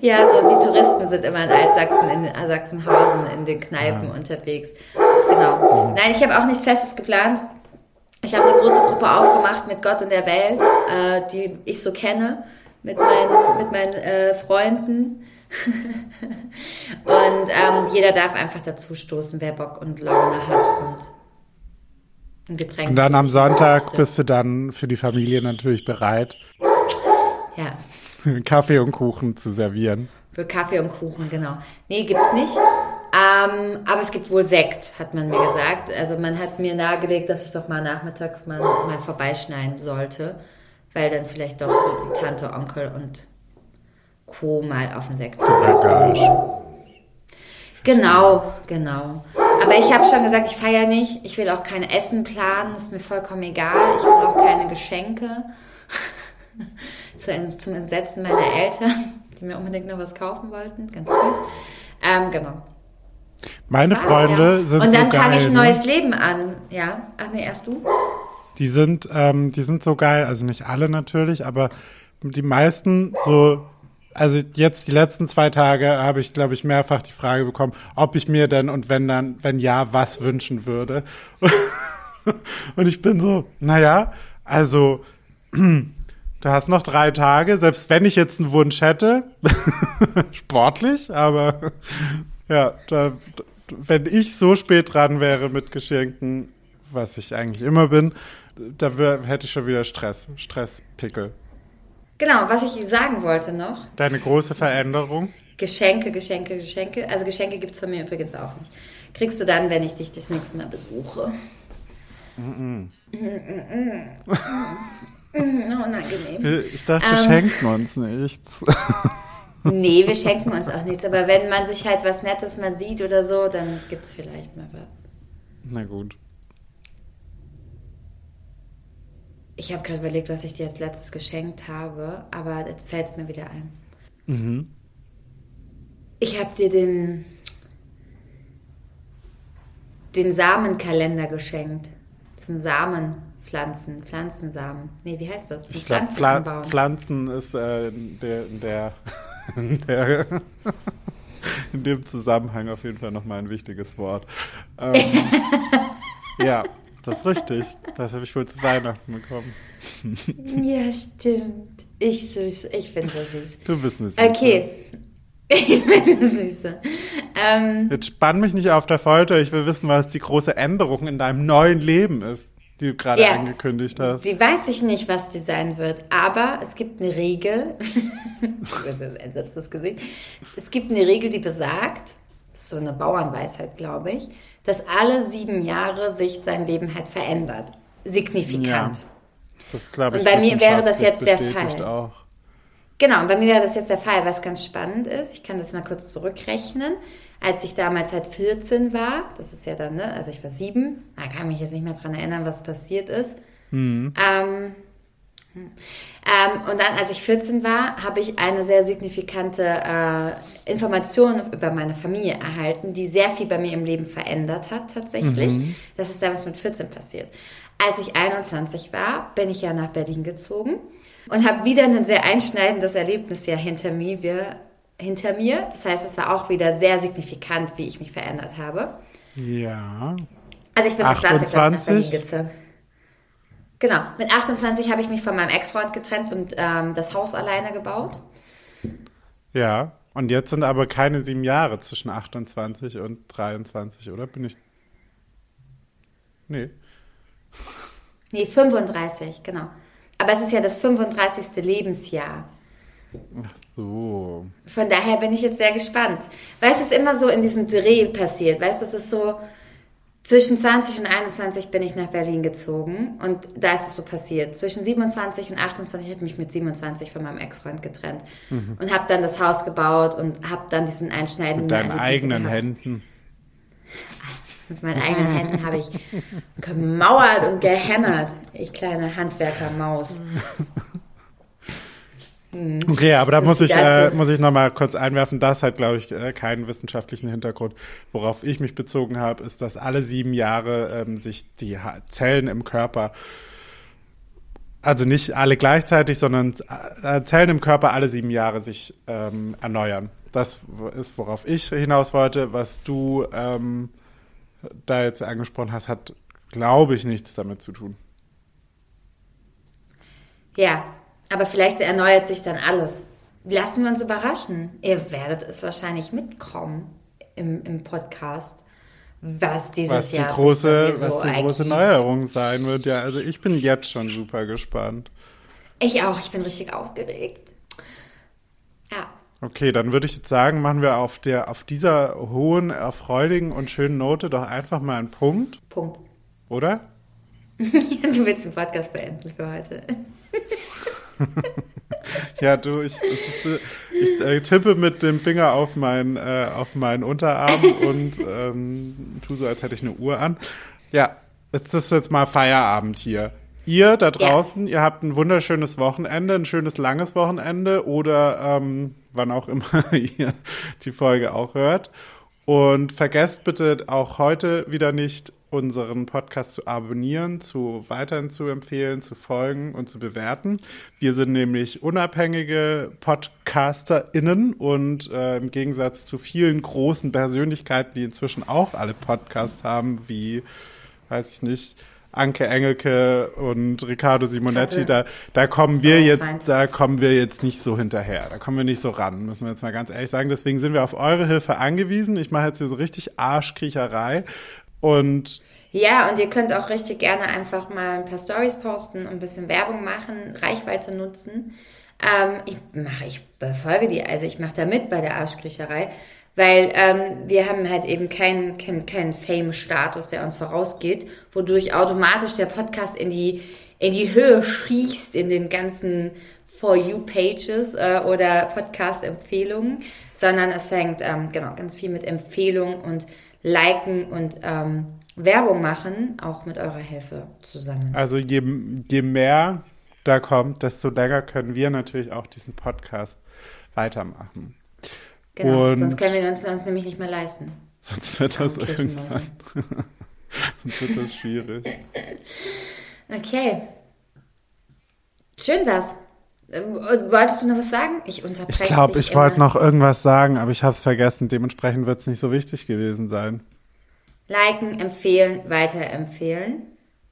Ja, so die Touristen sind immer in Altsachsen, in Sachsenhausen, in den Kneipen unterwegs. Genau. Nein, ich habe auch nichts Festes geplant. Ich habe eine große Gruppe aufgemacht mit Gott und der Welt, äh, die ich so kenne, mit meinen, mit meinen äh, Freunden. und ähm, jeder darf einfach dazu stoßen, wer Bock und Laune hat und ein Getränk. Und dann am Sonntag bist du dann für die Familie natürlich bereit, Ja, Kaffee und Kuchen zu servieren. Für Kaffee und Kuchen, genau. Nee, gibt's nicht. Ähm, aber es gibt wohl Sekt, hat man mir gesagt. Also man hat mir nahegelegt, dass ich doch mal nachmittags mal, mal vorbeischneiden sollte, weil dann vielleicht doch so die Tante, Onkel und Co. mal auf den Sekt. Genau, genau. Aber ich habe schon gesagt, ich feiere nicht. Ich will auch kein Essen planen, ist mir vollkommen egal. Ich will auch keine Geschenke. Zu- Zum Entsetzen meiner Eltern, die mir unbedingt noch was kaufen wollten. Ganz süß. Ähm, genau. Meine war's, Freunde ja. sind Und dann so fange geil. ich ein ne? neues Leben an. Ja. Ach nee, erst du? Die sind, ähm, die sind so geil, also nicht alle natürlich, aber die meisten so, also jetzt die letzten zwei Tage habe ich, glaube ich, mehrfach die Frage bekommen, ob ich mir denn und wenn dann, wenn ja, was wünschen würde. Und ich bin so, naja, also du hast noch drei Tage, selbst wenn ich jetzt einen Wunsch hätte, sportlich, aber ja, da, wenn ich so spät dran wäre mit Geschenken, was ich eigentlich immer bin, da wär, hätte ich schon wieder Stress, Stresspickel. Genau, was ich sagen wollte noch. Deine große Veränderung? Geschenke, Geschenke, Geschenke. Also Geschenke gibt es von mir übrigens auch nicht. Kriegst du dann, wenn ich dich das nächste Mal besuche. Mm Unangenehm. Ich dachte, wir Ähm. schenken uns nichts. Nee, wir schenken uns auch nichts. Aber wenn man sich halt was Nettes mal sieht oder so, dann gibt es vielleicht mal was. Na gut. Ich habe gerade überlegt, was ich dir als letztes geschenkt habe, aber jetzt fällt es mir wieder ein. Mhm. Ich habe dir den, den Samenkalender geschenkt. Zum Samenpflanzen, Pflanzensamen. Nee, wie heißt das? Ich Pflanzen Pfla anbauen. Pflanzen ist äh, der, der, der in dem Zusammenhang auf jeden Fall nochmal ein wichtiges Wort. Ähm, ja, das ist richtig. Das habe ich wohl zu Weihnachten bekommen. Ja, stimmt. Ich süß. Ich bin so süß. Du bist eine Süße. Okay. Ich bin eine Süße. Ähm, Jetzt spann mich nicht auf der Folter. Ich will wissen, was die große Änderung in deinem neuen Leben ist, die du gerade Ja. angekündigt hast. die weiß ich nicht, was die sein wird, aber es gibt eine Regel. entsetztes Gesicht. Es gibt eine Regel, die besagt, das ist so eine Bauernweisheit, glaube ich, dass alle sieben Jahre sich sein Leben halt verändert. Signifikant. Ja. Das glaube ich. Und bei mir wäre das jetzt der Fall. Auch. Genau, und bei mir wäre das jetzt der Fall, was ganz spannend ist. Ich kann das mal kurz zurückrechnen. Als ich damals halt 14 war, das ist ja dann, ne, also ich war sieben, da kann ich mich jetzt nicht mehr dran erinnern, was passiert ist. Ähm, hm. ähm, und dann, als ich 14 war, habe ich eine sehr signifikante äh, Information über meine Familie erhalten, die sehr viel bei mir im Leben verändert hat, tatsächlich. Das ist damals mit 14 passiert. Als ich 21 war, bin ich ja nach Berlin gezogen und habe wieder ein sehr einschneidendes Erlebnis ja hinter mir, hinter mir. Das heißt, es war auch wieder sehr signifikant, wie ich mich verändert habe. Ja. Also ich bin mit 20 glaub ich, nach 28? Berlin gezogen. Genau, mit 28 habe ich mich von meinem Ex-Freund getrennt und ähm, das Haus alleine gebaut. Ja. Und jetzt sind aber keine sieben Jahre zwischen 28 und 23, oder? Bin ich. Nee. Nee, 35, genau. Aber es ist ja das 35. Lebensjahr. Ach so. Von daher bin ich jetzt sehr gespannt. Weil es ist immer so in diesem Dreh passiert. Weißt du, es ist so, zwischen 20 und 21 bin ich nach Berlin gezogen und da ist es so passiert. Zwischen 27 und 28 habe ich mich mit 27 von meinem Ex-Freund getrennt und habe dann das Haus gebaut und habe dann diesen einschneidenden Mit deinen eigenen. Händen. Mit meinen eigenen Händen habe ich gemauert und gehämmert. Ich kleine Handwerkermaus. Okay, aber da Und muss ich, äh, muss ich nochmal kurz einwerfen, das hat, glaube ich, äh, keinen wissenschaftlichen Hintergrund. Worauf ich mich bezogen habe, ist, dass alle sieben Jahre ähm, sich die Ha- Zellen im Körper, also nicht alle gleichzeitig, sondern äh, Zellen im Körper alle sieben Jahre sich ähm, erneuern. Das ist, worauf ich hinaus wollte. Was du ähm, da jetzt angesprochen hast, hat, glaube ich, nichts damit zu tun. Ja, aber vielleicht erneuert sich dann alles. Lassen wir uns überraschen. Ihr werdet es wahrscheinlich mitkommen im, im Podcast, was dieses Was die Jahr große, mir was die große ergibt. Neuerung sein wird. Ja, also ich bin jetzt schon super gespannt. Ich auch, ich bin richtig aufgeregt. Ja, Okay, dann würde ich jetzt sagen, machen wir auf der, auf dieser hohen, erfreudigen und schönen Note doch einfach mal einen Punkt, Punkt. oder? Du willst den Podcast beenden für heute. Ja, du, ich, es ist, ich äh, tippe mit dem Finger auf, mein, äh, auf meinen Unterarm und ähm, tu so, als hätte ich eine Uhr an. Ja, jetzt ist jetzt mal Feierabend hier. Ihr da draußen, ihr habt ein wunderschönes Wochenende, ein schönes langes Wochenende oder ähm, wann auch immer ihr die Folge auch hört. Und vergesst bitte auch heute wieder nicht, unseren Podcast zu abonnieren, zu weiterhin zu empfehlen, zu folgen und zu bewerten. Wir sind nämlich unabhängige PodcasterInnen und äh, im Gegensatz zu vielen großen Persönlichkeiten, die inzwischen auch alle Podcasts haben, wie, weiß ich nicht, Anke Engelke und Riccardo Simonetti, da, da kommen wir Oh, jetzt, da kommen wir jetzt nicht so hinterher. Da kommen wir nicht so ran, müssen wir jetzt mal ganz ehrlich sagen. Deswegen sind wir auf eure Hilfe angewiesen. Ich mache jetzt hier so richtig Arschkriecherei. Und Ja, und ihr könnt auch richtig gerne einfach mal ein paar Stories posten und ein bisschen Werbung machen, Reichweite nutzen. Ähm, ich mache, ich befolge die, also ich mache da mit bei der Arschkriecherei, weil ähm, wir haben halt eben keinen keinen keinen Fame-Status, der uns vorausgeht, wodurch automatisch der Podcast in die in die Höhe schießt in den ganzen For You Pages äh, oder Podcast-Empfehlungen, sondern es hängt ähm, genau ganz viel mit Empfehlungen und Liken und ähm, Werbung machen, auch mit eurer Hilfe zusammen. also je, je mehr da kommt, desto länger können wir natürlich auch diesen Podcast weitermachen. Genau, und- sonst können wir uns, uns nämlich nicht mehr leisten. Sonst wird das irgendwann, sonst wird das schwierig. Okay. Schön war's. Ähm, Wolltest du noch was sagen? Ich unterbreche Ich glaube, ich wollte noch irgendwas sagen, aber ich habe es vergessen. Dementsprechend wird es nicht so wichtig gewesen sein. Liken, empfehlen, weiterempfehlen.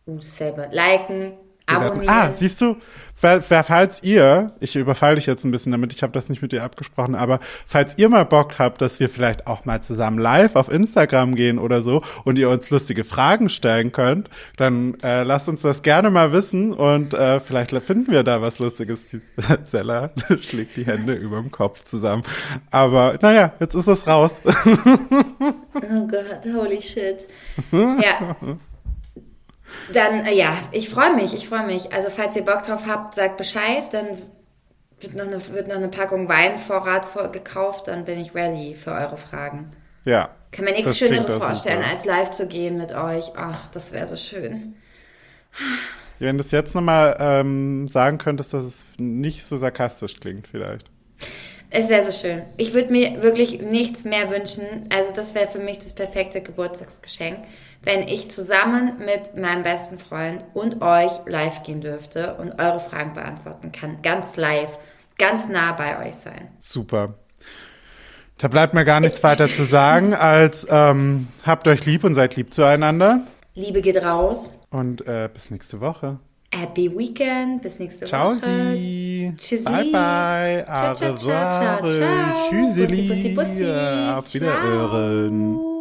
Uh, selber. Liken, abonnieren. Ah, siehst du, falls ihr, ich überfalle dich jetzt ein bisschen damit, ich habe das nicht mit dir abgesprochen, aber falls ihr mal Bock habt, dass wir vielleicht auch mal zusammen live auf Instagram gehen oder so und ihr uns lustige Fragen stellen könnt, dann äh, lasst uns das gerne mal wissen und äh, vielleicht finden wir da was Lustiges. Die Zella schlägt die Hände über dem Kopf zusammen. Aber naja, jetzt ist es raus. Oh Gott, holy shit. Ja. Dann, äh, ja, ich freue mich, ich freue mich. Also, falls ihr Bock drauf habt, sagt Bescheid. Dann wird noch eine, wird noch eine Packung Weinvorrat vor, gekauft. Dann bin ich ready für eure Fragen. ja. Kann mir nichts Schöneres vorstellen, als live zu gehen mit euch. Ach, das wäre so schön. Wenn du es jetzt nochmal ähm, sagen könntest, dass es nicht so sarkastisch klingt vielleicht. Es wäre so schön. Ich würde mir wirklich nichts mehr wünschen. Also das wäre für mich das perfekte Geburtstagsgeschenk, wenn ich zusammen mit meinem besten Freund und euch live gehen dürfte und eure Fragen beantworten kann. Ganz live, ganz nah bei euch sein. Super. Da bleibt mir gar nichts weiter zu sagen, als ähm, habt euch lieb und seid lieb zueinander. Liebe geht raus. Und äh, bis nächste Woche. Happy Weekend. Bis nächste Ciao, Woche. Sie. Tschüssi. Bye, bye. Ciao, ciao, ciao, ciao, Au revoir. ciao. Tschüsseli. Bussi, bussi, bussi. Auf Wiederhören. Ciao.